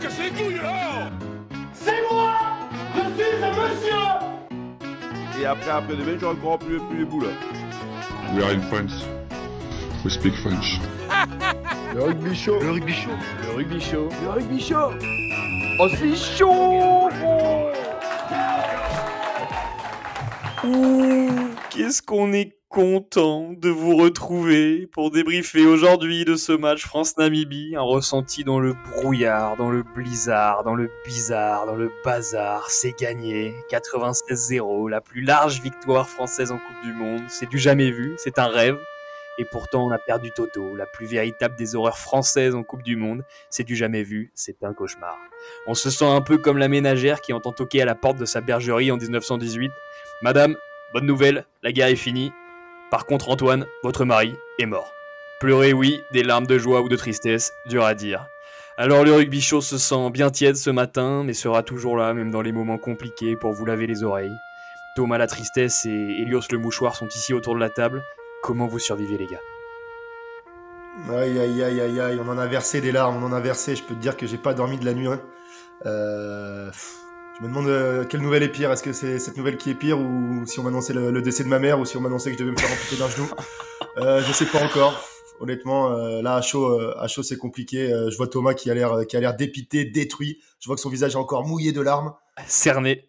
cassez les couilles là C'est moi Je suis un monsieur Et après, après demain, je encore plus, plus les boules. We are in France. We speak French. Le rugby show. Le rugby show. Le rugby show. Le rugby show. Oh, c'est chaud Ouh, qu'est-ce qu'on est content de vous retrouver pour débriefer aujourd'hui de ce match France-Namibie, un ressenti dans le brouillard, dans le blizzard, dans le bizarre, dans le bazar, c'est gagné, 96-0, la plus large victoire française en Coupe du Monde, c'est du jamais vu, c'est un rêve, et pourtant on a perdu Toto, la plus véritable des horreurs françaises en Coupe du Monde, c'est du jamais vu, c'est un cauchemar. On se sent un peu comme la ménagère qui entend toquer à la porte de sa bergerie en 1918, Madame, bonne nouvelle, la guerre est finie. Par contre, Antoine, votre mari, est mort. Pleurer, oui, des larmes de joie ou de tristesse, dur à dire. Alors le rugby show se sent bien tiède ce matin, mais sera toujours là, même dans les moments compliqués, pour vous laver les oreilles. Thomas la tristesse et Elios le mouchoir sont ici autour de la table. Comment vous survivez, les gars? Aïe aïe aïe aïe aïe, on en a versé des larmes, on en a versé, je peux te dire que j'ai pas dormi de la nuit. hein. Euh, je me demande euh, quelle nouvelle est pire, est-ce que c'est cette nouvelle qui est pire ou si on m'annonçait le, le décès de ma mère ou si on m'annonçait que je devais me faire amputer d'un genou? Euh, Je sais pas encore. Honnêtement, euh, là à chaud, euh, à chaud c'est compliqué. Euh, je vois Thomas qui a l'air, qui a l'air dépité, détruit. Je vois que son visage est encore mouillé de larmes. Cerné.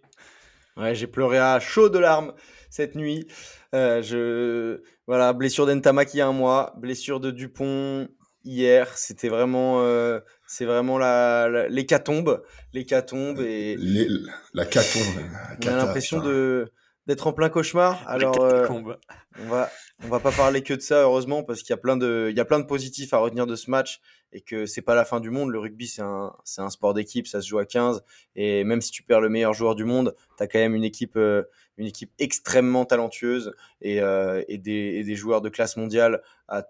Ouais, j'ai pleuré à chaud de larmes cette nuit. Euh, je voilà, blessure d'Entamaki il y a un mois, blessure de Dupont hier. C'était vraiment, euh, c'est vraiment la, la- l'hécatombe, l'hécatombe et Les- la caton. on a l'impression de d'être en plein cauchemar. Alors euh. On va on va pas parler que de ça heureusement parce qu'il y a plein de il y a plein de positifs à retenir de ce match et que c'est pas la fin du monde. Le rugby c'est un c'est un sport d'équipe, ça se joue à 15 et même si tu perds le meilleur joueur du monde, tu as quand même une équipe euh, une équipe extrêmement talentueuse et, euh, des, des joueurs de classe mondiale à,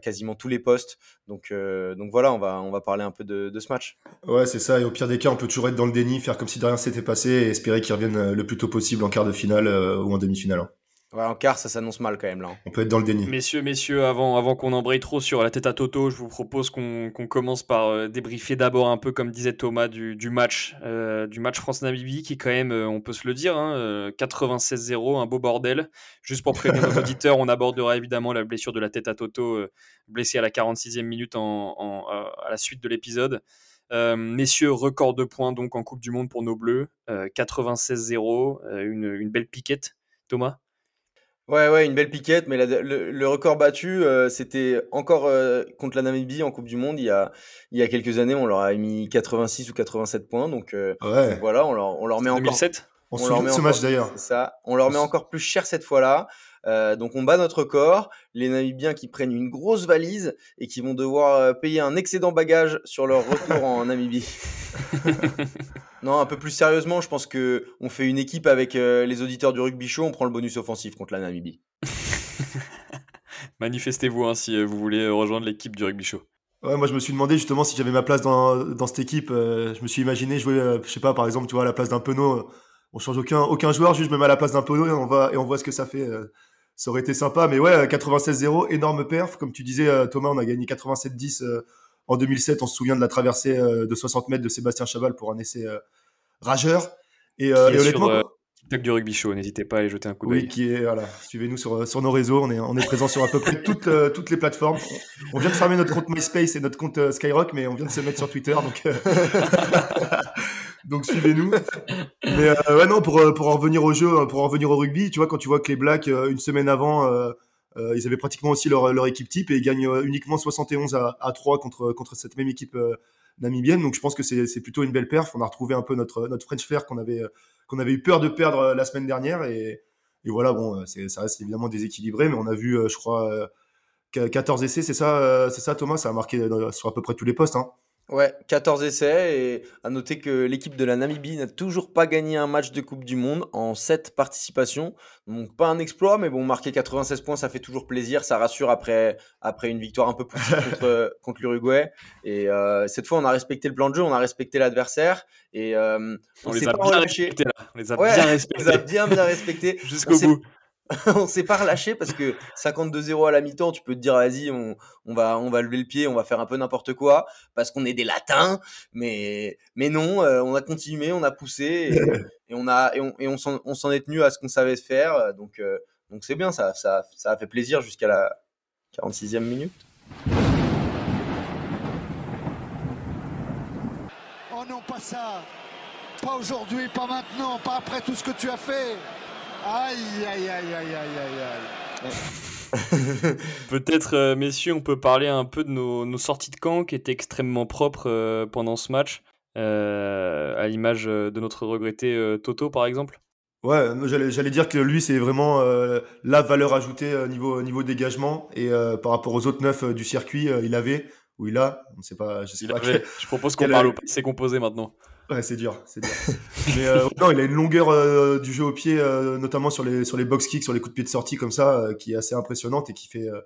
quasiment tous les postes. Donc donc voilà, on va on va parler un peu de, ce match. Ouais, c'est ça. Et au pire des cas, on peut toujours être dans le déni, faire comme si de rien s'était passé et espérer qu'ils reviennent euh, le plus tôt possible en quart de finale euh, ou en demi-finale. Hein. Ouais, en quart, ça s'annonce mal quand même là. hein. On peut être dans le déni. Messieurs, messieurs, avant, avant qu'on embraye trop sur la tête à Toto, je vous propose qu'on qu'on commence par euh, débriefer d'abord un peu, comme disait Thomas, du, du match, euh, du match France-Namibie, qui est quand même, euh, on peut se le dire, hein, euh, 96-0, un beau bordel. Juste pour prévenir nos auditeurs, on abordera évidemment la blessure de la tête à Toto, euh, blessé à la 46e minute en, en- euh, à la suite de l'épisode. Euh, messieurs, record de points donc en Coupe du Monde pour nos Bleus, euh, 96-0, euh, une, une belle piquette. Thomas? Ouais, ouais, une belle piquette, mais la- le, le record battu, euh, c'était encore euh, contre la Namibie en Coupe du Monde. Il y a, il y a quelques années, on leur a mis 86 ou 87 points. Donc, euh, Ouais. donc voilà, on leur, on leur met encore. 2007 On, on se leur met ce encore- match d'ailleurs. C'est ça. On leur met encore plus cher cette fois-là. Euh, donc on bat notre record. Les Namibiens qui prennent une grosse valise et qui vont devoir euh, payer un excédent bagage sur leur retour en Namibie. non, un peu plus sérieusement, je pense que on fait une équipe avec euh, les auditeurs du rugby show. On prend le bonus offensif contre la Namibie. Manifestez-vous hein, si vous voulez rejoindre l'équipe du rugby show. Ouais, moi je me suis demandé justement si j'avais ma place dans, dans cette équipe. euh, je me suis imaginé jouer, euh, je sais pas, par exemple, tu vois, à la place d'un Penaud. euh, on change aucun, aucun joueur, juste je me mets à la place d'un Penaud et on, va, et on voit ce que ça fait. Euh, ça aurait été sympa, mais ouais, 96-0, énorme perf. Comme tu disais, euh, Thomas, on a gagné 87-10 euh, en 2007. On se souvient de la traversée euh, de 60 mètres de Sébastien Chabal pour un essai euh, rageur. Et, euh, et honnêtement, sur, euh, TikTok du rugby show, n'hésitez pas à aller jeter un coup oui, d'œil. qui est voilà. Suivez-nous sur, sur nos réseaux. On est on est présent sur à peu près toutes euh, toutes les plateformes. On vient de fermer notre compte MySpace et notre compte euh, Skyrock, mais on vient de se mettre sur Twitter, donc euh, donc suivez-nous. Mais euh, ouais non pour euh, pour en revenir au jeu, euh, pour en revenir au rugby, tu vois quand tu vois que les Blacks une semaine avant ils avaient pratiquement aussi leur, leur équipe type et ils gagnent uniquement 71 à, à 3 contre, contre cette même équipe namibienne. Donc je pense que c'est plutôt une belle perf. On a retrouvé un peu notre, notre French Flair qu'on avait, qu'on avait eu peur de perdre la semaine dernière. Et, et voilà, bon, ça reste évidemment déséquilibré, mais on a vu, je crois, euh, qu- 14 essais, c'est ça, c'est ça Thomas? Ça a marqué sur à peu près tous les postes. Hein. Ouais, 14 essais et à noter que l'équipe de la Namibie n'a toujours pas gagné un match de Coupe du Monde en 7 participations. Donc pas un exploit, mais bon, marquer 96 points, ça fait toujours plaisir, ça rassure après, après une victoire un peu plus contre, contre l'Uruguay. Et euh, cette fois, on a respecté le plan de jeu, on a respecté l'adversaire et euh, On, on, les a pas bien respectés là. On les a Ouais, bien on les a bien bien respectés. jusqu'au bout. on s'est pas relâché parce que 52-0 à la mi-temps, tu peux te dire vas-y, on, on, va on va lever le pied, on va faire un peu n'importe quoi parce qu'on est des latins, mais mais non, euh, on a continué, on a poussé et, et on a et on, et on s'en on s'en est tenu à ce qu'on savait faire, donc euh, donc c'est bien, ça ça ça a fait plaisir jusqu'à la 46e minute. Oh non, pas ça. Pas aujourd'hui, pas maintenant, pas après tout ce que tu as fait. Aïe, aïe, aïe, aïe, aïe, aïe, aïe. Peut-être, euh, messieurs, on peut parler un peu de nos, nos sorties de camp qui étaient extrêmement propres euh, pendant ce match, euh, à l'image de notre regretté euh, Toto, par exemple. Ouais, j'allais j'allais dire que lui, c'est vraiment euh, la valeur ajoutée euh, niveau, niveau dégagement. Et euh, par rapport aux autres neufs euh, du circuit, euh, il avait, ou il a, on ne sait pas, je sais Il pas. avait- Je propose qu'on quel- parle au passé composé maintenant. Ouais, c'est dur, c'est dur. Mais euh, non, il a une longueur euh, du jeu au pied, euh, notamment sur les, sur les box kicks, sur les coups de pied de sortie comme ça, euh, qui est assez impressionnante et qui fait, euh,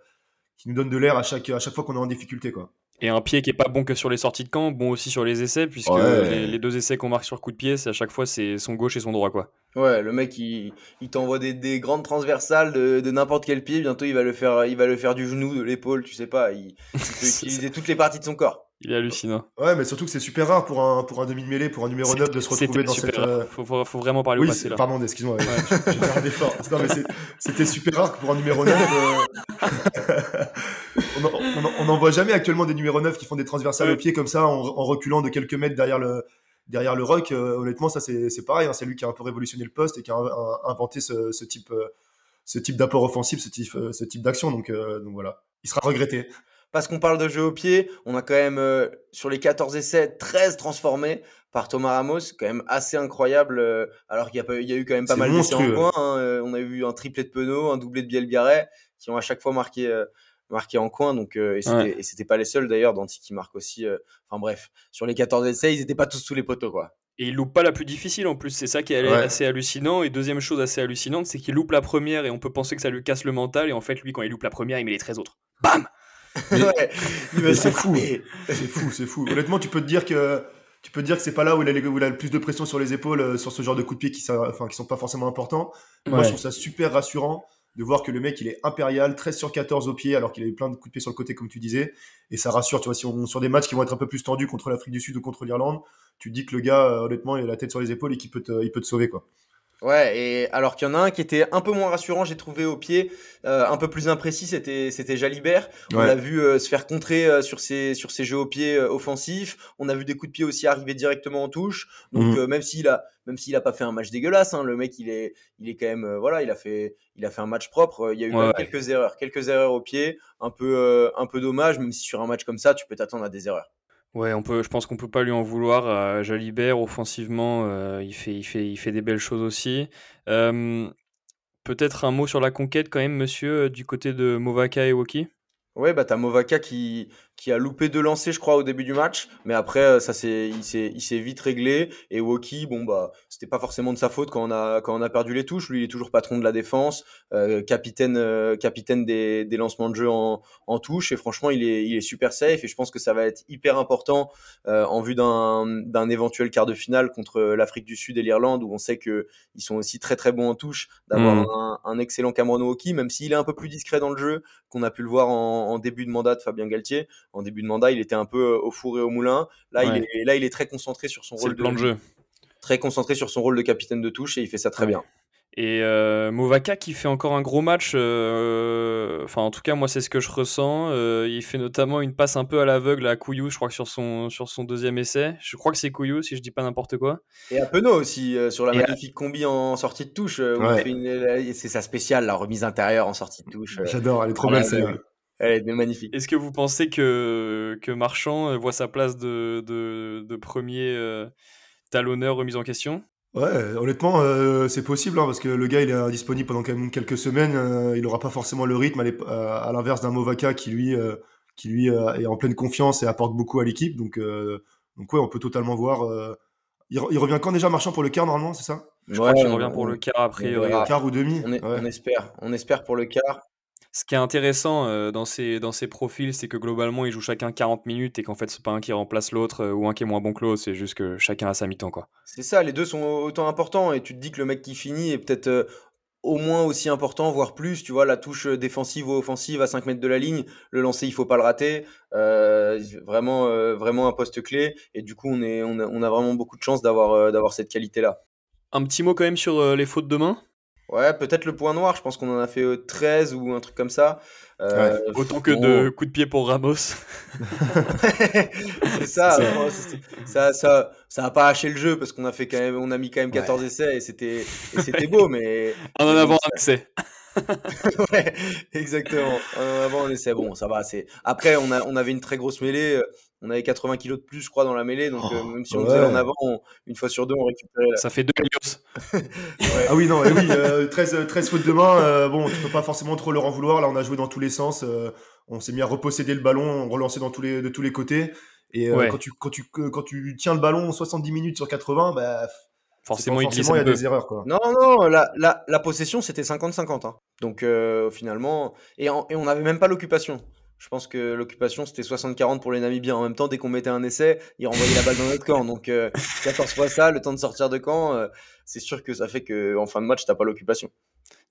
qui nous donne de l'air à chaque, à chaque fois qu'on est en difficulté, quoi. Et un pied qui est pas bon que sur les sorties de camp, bon aussi sur les essais, puisque Ouais. les, les deux essais qu'on marque sur coup de pied, c'est à chaque fois c'est son gauche et son droit, quoi. Ouais, le mec il, il t'envoie des, des grandes transversales de, de n'importe quel pied, bientôt il va le faire il va le faire du genou, de l'épaule, tu sais pas, il, il peut utiliser toutes les parties de son corps. Il est hallucinant. Ouais, mais surtout que c'est super rare pour un, pour un demi-mêlée, pour un numéro 9 de se retrouver dans cette. euh. Faut, faut- faut vraiment parler au Oui, passé c'est- là. pardon, excuse-moi. ouais, j'ai fait un effort. Non, mais c'est- c'était super rare pour un numéro 9. euh, on, en, on en- on n'en voit jamais actuellement des numéros 9 qui font des transversales Ouais. au pied comme ça, en, en reculant de quelques mètres derrière le, derrière le rock. Euh, honnêtement, ça c'est pareil. hein, c'est lui qui a un peu révolutionné le poste et qui a un- un- inventé ce, ce type, euh, ce type d'apport offensif, ce type, ce type d'action. Donc, donc voilà, il sera regretté. Parce qu'on parle de jeu au pied, on a quand même euh, sur les 14 essais 13 transformés par Thomas Ramos, quand même assez incroyable. euh, alors qu'il y, a y eu quand même pas mal d'essais en coin. hein, euh, on a vu un triplé de Penaud, un doublé de Bielbiarret, qui ont à chaque fois marqué euh, marqué en coin. Donc euh, et c'était Ouais. pas les seuls d'ailleurs. Danti qui marque aussi. euh, Enfin bref, sur les 14 essais, ils étaient pas tous sous les poteaux quoi. Et il loupe pas la plus difficile en plus, c'est ça qui est Ouais. assez hallucinant. Et deuxième chose assez hallucinante, c'est qu'il loupe la première et on peut penser que ça lui casse le mental. Et en fait, lui, quand il loupe la première, il met les 13 autres. Bam Ouais, c'est fou. C'est fou, c'est fou. Honnêtement, tu peux te dire que tu peux te dire que c'est pas là où il, a, les- où il a le plus de pression sur les épaules euh, sur ce genre de coups de pied qui, ça- enfin, qui sont pas forcément importants. Moi, je trouve ça super rassurant de voir que le mec, il est impérial, 13 sur 14 au pied, alors qu'il a eu plein de coups de pied sur le côté, comme tu disais. Et ça rassure, tu vois, si on, sur des matchs qui vont être un peu plus tendus contre l'Afrique du Sud ou contre l'Irlande, tu te dis que le gars, euh, honnêtement, il a la tête sur les épaules et qu'il peut te, il peut te sauver, quoi. Ouais, et alors qu'il y en a un qui était un peu moins rassurant, j'ai trouvé au pied, euh, un peu plus imprécis, c'était c'était Jalibert. On Ouais. l'a vu euh, se faire contrer euh, sur ses sur ses jeux au pied euh, offensifs. On a vu des coups de pied aussi arriver directement en touche. Donc euh, même s'il a même s'il a pas fait un match dégueulasse, hein, le mec il est il est quand même euh, voilà, il a fait il a fait un match propre. Il y a eu Ouais, ouais. quelques erreurs, quelques erreurs au pied, un peu euh, un peu dommage, même si sur un match comme ça, tu peux t'attendre à des erreurs. Ouais, on peut, je pense qu'on peut pas lui en vouloir. Jalibert, offensivement, euh, il fait des belles choses aussi. Euh, Peut-être un mot sur la conquête quand même, monsieur, euh, du côté de Movaka et Woki Ouais, bah t'as Movaka qui, qui a loupé deux lancers, je crois, au début du match. Mais après, euh, ça s'est, il s'est, il s'est vite réglé. Et Woki, bon, bah, c'était pas forcément de sa faute quand on a, quand on a perdu les touches. Lui, il est toujours patron de la défense, euh, capitaine, euh, capitaine des, des lancements de jeu en, en touche. Et franchement, il est, il est super safe. Et je pense que ça va être hyper important, euh, en vue d'un, d'un éventuel quart de finale contre l'Afrique du Sud et l'Irlande, où on sait que ils sont aussi très très bons en touche, d'avoir Mhm. un, un excellent Cameron Woki, même s'il est un peu plus discret dans le jeu, qu'on a pu le voir en, en début de mandat de Fabien Galtier. En début de mandat, il était un peu euh, au four et au moulin. Là, il est, là, il est très concentré sur son rôle le plan de jeu. très concentré sur son rôle de capitaine de touche et il fait ça très Ouais. bien. Et euh, Movaka qui fait encore un gros match, euh, enfin en tout cas moi c'est ce que je ressens. Euh, il fait notamment une passe un peu à l'aveugle à Couillou, je crois que sur son, sur son deuxième essai. Je crois que c'est Couillou si je dis pas n'importe quoi. Et à Penaud aussi, euh, sur la Et à- magnifique combi en sortie de touche. Ouais. c'est sa spéciale, la remise intérieure en sortie de touche. euh, J'adore, elle est trop belle, l'aveugle. Elle est magnifique. Est-ce que vous pensez que, que Marchand euh, voit sa place de, de, de premier euh, talonneur remise en question? Ouais, honnêtement, euh, c'est possible, hein, parce que le gars, il est indisponible pendant quand même quelques semaines. euh, il n'aura pas forcément le rythme, à, l'inverse d'un Movaka qui, lui, euh, qui, lui euh, est en pleine confiance et apporte beaucoup à l'équipe. Donc, euh, donc, ouais, on peut totalement voir. euh, il, re- il revient quand déjà, Marchand, pour le quart, normalement, c'est ça? Je crois qu'il revient pour le quart a priori. verra. Quart ou demi On, est- ouais. on espère, on espère pour le quart. Ce qui est intéressant euh, dans, ces, dans ces profils, c'est que globalement, ils jouent chacun 40 minutes et qu'en fait, c'est pas un qui remplace l'autre euh, ou un qui est moins bon que l'autre, c'est juste que chacun a sa mi-temps. quoi. C'est ça, les deux sont autant importants et tu te dis que le mec qui finit est peut-être euh, au moins aussi important, voire plus. Tu vois, la touche défensive ou offensive à 5 mètres de la ligne, le lancer, il faut pas le rater. Vraiment, vraiment un poste clé. Et du coup, on, est, on, a, on a vraiment beaucoup de chance d'avoir d'avoir cette qualité-là. Un petit mot quand même sur les fautes de main Ouais, peut-être le point noir. Je pense qu'on en a fait euh, 13 ou un truc comme ça. Euh, Autant que bon, de coups de pied pour Ramos. c'est ça, ça, ça, ça a pas haché le jeu parce qu'on a fait quand même, on a mis quand même 14 essais et c'était, c'était beau, mais Un en bon, avant, un essai. ouais, exactement. Un avant, on essaie. Bon, ça va. C'est après, on a, on avait une très grosse mêlée. euh, On avait 80 kilos de plus, je crois, dans la mêlée. Donc, euh, même si on ouais. faisait en avant, on- une fois sur deux, on récupérait. La... Ça fait deux Helios. Ah oui, non, eh oui, euh, 13, euh, 13 fautes de main, euh, bon, tu peux pas forcément trop leur en vouloir. Là, on a joué dans tous les sens. euh, on s'est mis à reposséder le ballon, on relançait dans tous les, de tous les côtés. Et euh, Ouais. quand, tu, quand, tu, quand tu tiens le ballon 70 minutes sur 80, bah, Forcément, forcément, il y a peu. des erreurs. Quoi. Non, non, la, la, la possession, c'était 50-50. hein. Donc, euh, finalement, et, en- et on n'avait même pas l'occupation. Je pense que l'occupation, c'était 60-40 pour les Namibiens. En même temps, dès qu'on mettait un essai, ils renvoyaient la balle dans notre camp. Donc, euh, 14 fois ça, le temps de sortir de camp, euh, c'est sûr que ça fait qu'en fin de match, t'as pas l'occupation.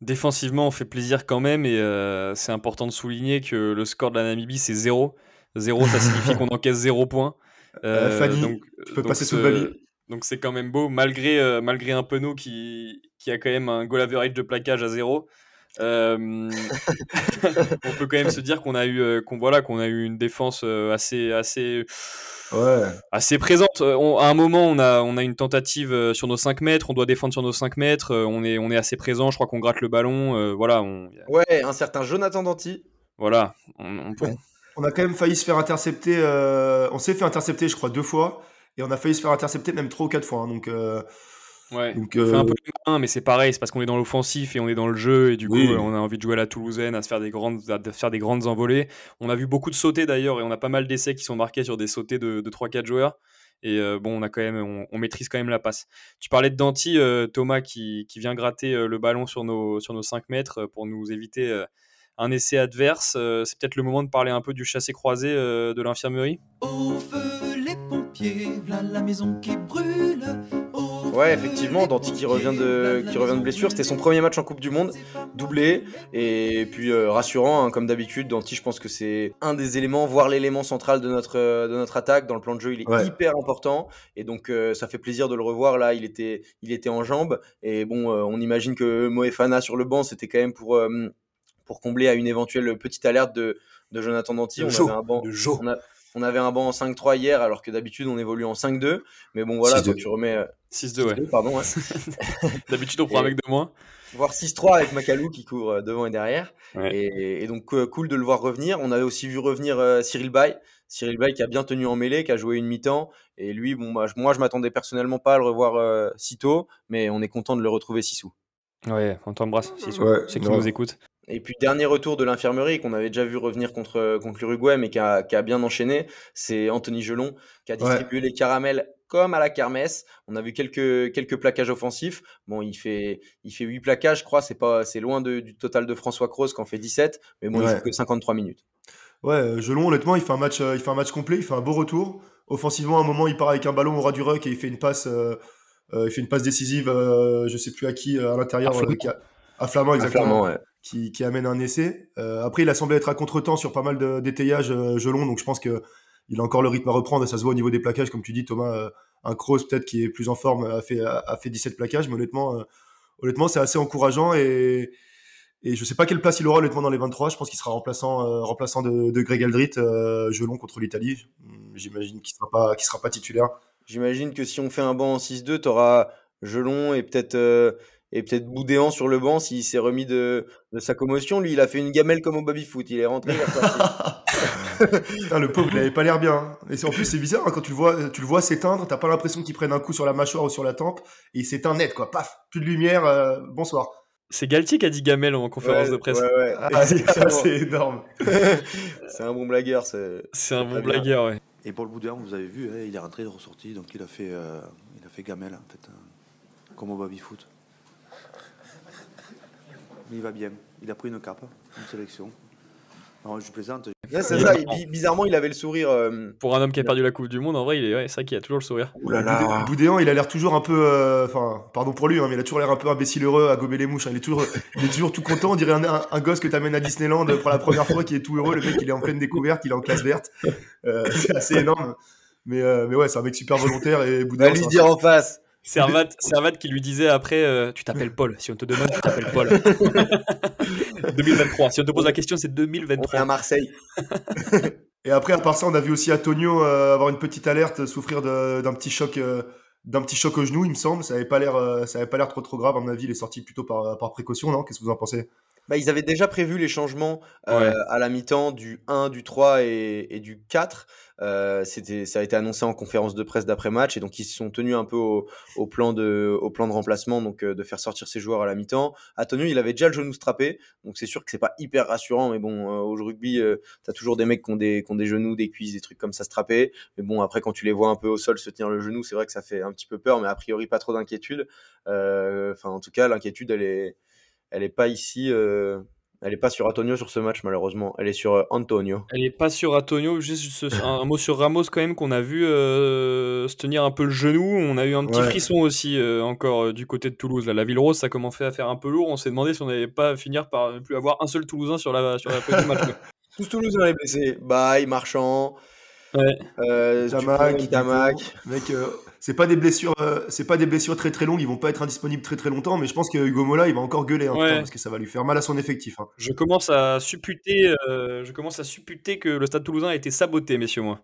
Défensivement, on fait plaisir quand même et euh, c'est important de souligner que le score de la Namibie, c'est 0. 0, ça signifie qu'on encaisse 0 points. Euh, Fanny, tu peux donc passer sous le. Donc c'est quand même beau, malgré, euh, malgré un Penaud qui, qui a quand même un goal average de plaquage à 0. Euh, on peut quand même se dire qu'on a eu qu'on voilà qu'on a eu une défense assez assez Ouais. assez présente. On- à un moment, on a, on a une tentative sur nos 5 mètres, on doit défendre sur nos 5 mètres, on, est, on est assez présent, je crois qu'on gratte le ballon. euh, voilà, on, Ouais, un certain Jonathan Danty. voilà on, on- Ouais. On a quand même failli se faire intercepter. euh, on s'est fait intercepter, je crois, deux fois. Et on a failli se faire intercepter même trois ou quatre fois. hein, donc, euh, ouais, donc on fait euh, un peu les mains, mais c'est pareil, c'est parce qu'on est dans l'offensif et on est dans le jeu, et du Oui. coup, euh, on a envie de jouer à la Toulousaine, à se faire des grandes, à faire des grandes envolées. On a vu beaucoup de sautés d'ailleurs, et on a pas mal d'essais qui sont marqués sur des sautés de, de 3-4 joueurs. Et euh, bon, on a quand même, on, on maîtrise quand même la passe. Tu parlais de Danti, euh, Thomas, qui, qui vient gratter euh, le ballon sur nos, sur nos 5 mètres euh, pour nous éviter euh, un essai adverse. Euh, c'est peut-être le moment de parler un peu du chassé-croisé euh, de l'infirmerie? Au feu les pompiers, v'là la maison qui brûle. Ouais, effectivement, Danti qui revient de, qui revient de blessure. C'était son premier match en Coupe du Monde, doublé. Et puis euh, rassurant, hein, comme d'habitude. Danti, je pense que c'est un des éléments, voire l'élément central de notre, de notre attaque. Dans le plan de jeu, il est Ouais. hyper important. Et donc, euh, ça fait plaisir de le revoir. Là, il était, il était en jambes. Et bon, euh, on imagine que Moefana sur le banc, c'était quand même pour, pour combler à une éventuelle petite alerte de, de Jonathan Danti. On avait un banc. On, a- on avait un banc en 5-3 hier, alors que d'habitude, on évolue en 5-2. Mais bon, voilà, 6-2. quand tu remets. euh, 6-2, ouais. 6-2, pardon, ouais. D'habitude, on prend un Et- mec de moins. voire 6-3 avec Macalou qui court euh, devant et derrière. Ouais. Et, et donc euh, cool de le voir revenir. On avait aussi vu revenir euh, Cyril Bay. Cyril Bay qui a bien tenu en mêlée, qui a joué une mi-temps. Et lui, bon, moi, je, moi, je m'attendais personnellement pas à le revoir euh, si tôt, mais on est content de le retrouver si sous. Ouais, on t'embrasse, si Ouais, c'est qui nous écoute. Et puis dernier retour de l'infirmerie qu'on avait déjà vu revenir contre, contre l'Uruguay, mais qui a, qui a bien enchaîné, c'est Anthony Gelon qui a distribué les caramels comme à la kermesse. On a vu quelques, quelques plaquages offensifs. Bon, il fait, il fait 8 plaquages, je crois, c'est pas, c'est loin de- du total de François Cross qui en fait 17, mais bon, il joue que 53 minutes. Ouais, euh, Gelon, honnêtement, il fait un match, euh, il fait un match complet, il fait un beau retour. Offensivement, à un moment, il part avec un ballon au ras du ruck et il fait une passe, euh, euh, il fait une passe décisive, euh, je sais plus à qui, euh, à l'intérieur, À Flamand. euh, à exactement, Flamand, ouais. Qui, amène un essai. Euh, après, il a semblé être à contre-temps sur pas mal d'étayages, euh, Gelon, donc je pense que il a encore le rythme à reprendre ça se voit au niveau des plaquages, comme tu dis, Thomas. euh, un Kroos peut-être qui est plus en forme a fait, a, a fait 17 plaquages, mais honnêtement, honnêtement, c'est assez encourageant et et je sais pas quelle place il aura honnêtement dans les 23. Je pense qu'il sera remplaçant, remplaçant de, de Greg Aldrit, Gelon contre l'Italie. J'imagine qu'il sera pas, qu'il sera pas titulaire. J'imagine que si on fait un banc en 6-2, t'auras Gelon et peut-être et peut-être Boudéan sur le banc s'il s'est remis de, de sa commotion. Lui, il a fait une gamelle comme au baby-foot. Il est rentré, il. Putain, le pauvre, il avait pas l'air bien. hein. Et c'est- en plus, c'est bizarre hein, quand tu le vois, tu le vois s'éteindre. T'as pas l'impression qu'il prenne un coup sur la mâchoire ou sur la tempe et il s'éteint net, quoi. Paf, plus de lumière. euh, bonsoir. C'est Galtier qui a dit Gamel en conférence Ouais, de presse. ouais, ouais. Ah, c'est énorme. c'est un bon blagueur. c'est- C'est un bon blagueur, ouais. Et Paul Boudin, vous avez vu, hein, il est rentré, il est ressorti, donc il a fait, euh, il a fait gamelle en fait, euh, comme au baby foot. Mais il va bien. Il a pris une cape, une sélection. Non, je plaisante. Ouais, c'est ça, il- bi- bizarrement, il avait le sourire. euh, Pour un homme qui a perdu la Coupe du Monde, en vrai, il est, ouais, c'est vrai qu'il a toujours le sourire. Boudé- Boudéan, il a l'air toujours un peu. euh, Enfin, pardon pour lui, hein, mais il a toujours l'air un peu imbécile heureux à gober les mouches. hein. Il, est toujours, il est toujours tout content. On dirait un, un- un gosse que t'amènes à Disneyland pour la première fois qui est tout heureux. Le mec, il est en pleine découverte, il est en classe verte. Euh, c'est assez énorme. Mais, euh, mais ouais, c'est un mec super volontaire. Et va Boudéan, lui c'est un- dire en face. Servat, Servat qui lui disait après euh, Tu t'appelles Paul. Si on te demande, tu t'appelles Paul. 2023. Si on te pose la question, c'est On fait 2023. à Marseille. Et après, à part ça, on a vu aussi Antonio euh, avoir une petite alerte, souffrir d'un petit choc. euh, d'un petit choc au genou, il me semble. Ça avait pas l'air, ça avait pas l'air trop trop grave. À mon avis, il est sorti plutôt par, par précaution, non? Qu'est-ce que vous en pensez? Bah, ils avaient déjà prévu les changements euh, Ouais. à la mi-temps du 1, du 3 et, et du 4. Euh, c'était, ça a été annoncé en conférence de presse d'après-match et donc ils se sont tenus un peu au, au plan, de, au plan de remplacement, donc euh, de faire sortir ses joueurs à la mi-temps. Antonio, il avait déjà le genou strappé, donc c'est sûr que c'est pas hyper rassurant, mais bon, euh, au rugby, euh, t'as toujours des mecs qui ont des, qui ont des genoux, des cuisses, des trucs comme ça strappés. Mais bon, après, quand tu les vois un peu au sol se tenir le genou, c'est vrai que ça fait un petit peu peur, mais a priori, pas trop d'inquiétude. Euh, Enfin, en tout cas, l'inquiétude, elle est, elle est pas ici. euh, elle est pas sur Antonio sur ce match, malheureusement. Elle est sur euh, Antonio. Elle est pas sur Antonio, juste un, mot sur Ramos quand même qu'on a vu euh, se tenir un peu le genou. On a eu un petit Ouais. frisson aussi euh, encore euh, du côté de Toulouse. Là. La ville rose, ça commençait à faire un peu lourd. On s'est demandé si on n'allait pas finir par ne plus avoir un seul Toulousain sur la, sur la feuille du match. Tous Toulousains les blessés. Baye, Marchand, Ouais. euh, Tamac. Mec, euh, c'est pas des blessures, euh, c'est pas des blessures très très longues. Ils vont pas être indisponibles très très longtemps. Mais je pense que Hugo Mola, il va encore gueuler, hein, Ouais. putain, parce que ça va lui faire mal à son effectif. hein. Je commence à supputer, euh, je commence à supputer que le Stade Toulousain a été saboté, messieurs moi.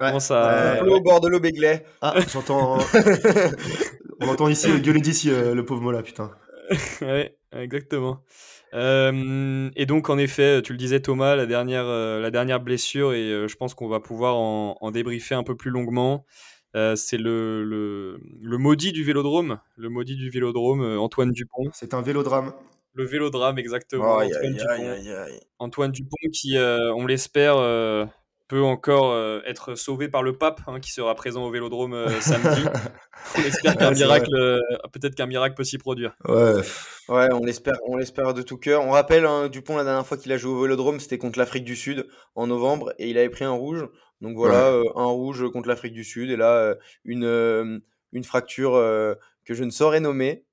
Ouais. Commence à- au bord de l'eau Béglé. Ah, j'entends. On entend ici gueuler d'ici euh, le pauvre Mola, putain. ouais, exactement. Euh, et donc, en effet, tu le disais, Thomas, la dernière, euh, la dernière blessure, et euh, je pense qu'on va pouvoir en, en débriefer un peu plus longuement. Euh, c'est le, le, le maudit du vélodrome, le maudit du vélodrome, euh, Antoine Dupont. C'est un vélodrame. Le vélodrame, exactement. Aïe, Antoine, Dupont. aïe. Antoine Dupont qui, euh, on l'espère, euh, peut encore euh, être sauvé par le pape, hein, qui sera présent au vélodrome euh, samedi. on espère qu'un Ouais, miracle, euh, peut-être qu'un miracle peut s'y produire. Ouais. Ouais, on l'espère, on l'espère de tout cœur. On rappelle, hein, Dupont, la dernière fois qu'il a joué au Vélodrome, c'était contre l'Afrique du Sud en novembre et il avait pris un rouge. Donc voilà, euh, un rouge contre l'Afrique du Sud et là, euh, une, euh, une fracture euh, que je ne saurais nommer.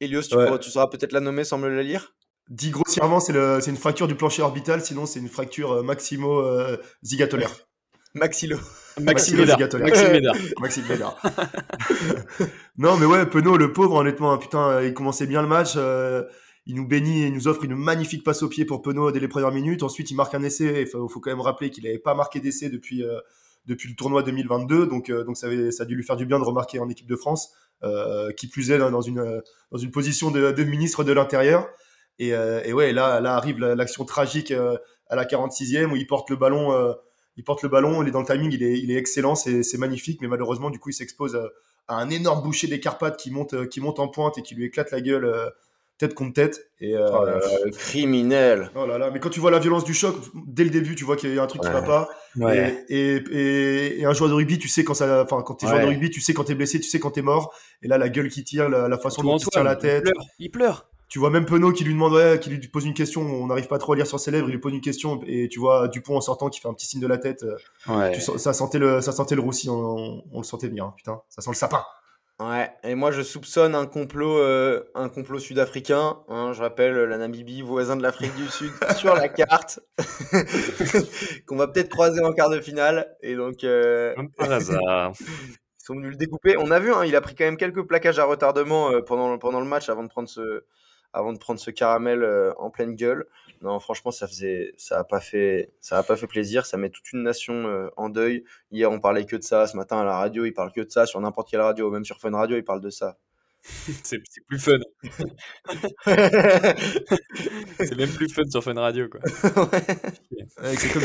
Elios, tu, Ouais. pourras- tu sauras peut-être la nommer sans me la lire? Dit grossièrement, c'est le- c'est une fracture du plancher orbital. Sinon, c'est une fracture euh, maximo euh. Maxillo. Maxime Bédard. non, mais ouais, Penaud, le pauvre, honnêtement, hein, putain, euh, il commençait bien le match. euh, il nous bénit et il nous offre une magnifique passe au pied pour Penaud dès les premières minutes. Ensuite, il marque un essai. Il faut, faut quand même rappeler qu'il n'avait pas marqué d'essai depuis, euh, depuis le tournoi 2022. Donc, euh, donc ça, avait- ça a dû lui faire du bien de remarquer en équipe de France. euh, qui plus est dans une, dans une position de, de ministre de l'Intérieur. Et, euh, et ouais, là, là arrive la- l'action tragique euh, à la 46e où il porte le ballon. euh, il porte le ballon, il est dans le timing, il est, il est excellent, c'est magnifique, mais malheureusement, du coup, il s'expose à, à un énorme boucher des Carpates qui monte, euh, qui monte en pointe et qui lui éclate la gueule euh, tête contre tête. Et, euh, Oh là là, le criminel. oh là là, mais quand tu vois la violence du choc, dès le début, tu vois qu'il y a un truc qui Ouais. va pas. Ouais. Et, et, et- et un joueur de rugby, tu sais quand ça, enfin, quand t'es joueur de Ouais. rugby, tu sais quand t'es blessé, tu sais quand t'es mort. Et là, la gueule qui tire, la, la façon dont il se tire la tête. Il pleure. Il pleure. Tu vois même Penaud qui lui demande, ouais, qui lui pose une question, on n'arrive pas trop à lire sur ses lèvres, il lui pose une question, et tu vois Dupont en sortant qui fait un petit signe de la tête. euh, Ouais. tu sens- ça sentait le, ça sentait le roussi, on, on le sentait venir, hein, putain, ça sent le sapin. Ouais, et moi je soupçonne un complot, euh, un complot sud-africain. hein, je rappelle la Namibie, voisin de l'Afrique du Sud, sur la carte, qu'on va peut-être croiser en quart de finale. Et donc, euh, Comme par hasard. ils sont venus le découper. On a vu, hein, il a pris quand même quelques plaquages à retardement euh, pendant, pendant le match avant de prendre ce, avant de prendre ce caramel euh, en pleine gueule. Non, franchement, ça faisait, ça a pas fait, ça a pas fait plaisir. Ça met toute une nation euh, en deuil. Hier, on parlait que de ça. Ce matin, à la radio, ils parlent que de ça. Sur n'importe quelle radio, même sur Fun Radio, ils parlent de ça. C'est plus fun. c'est même plus fun sur Fun Radio, quoi. Ouais, c'est comme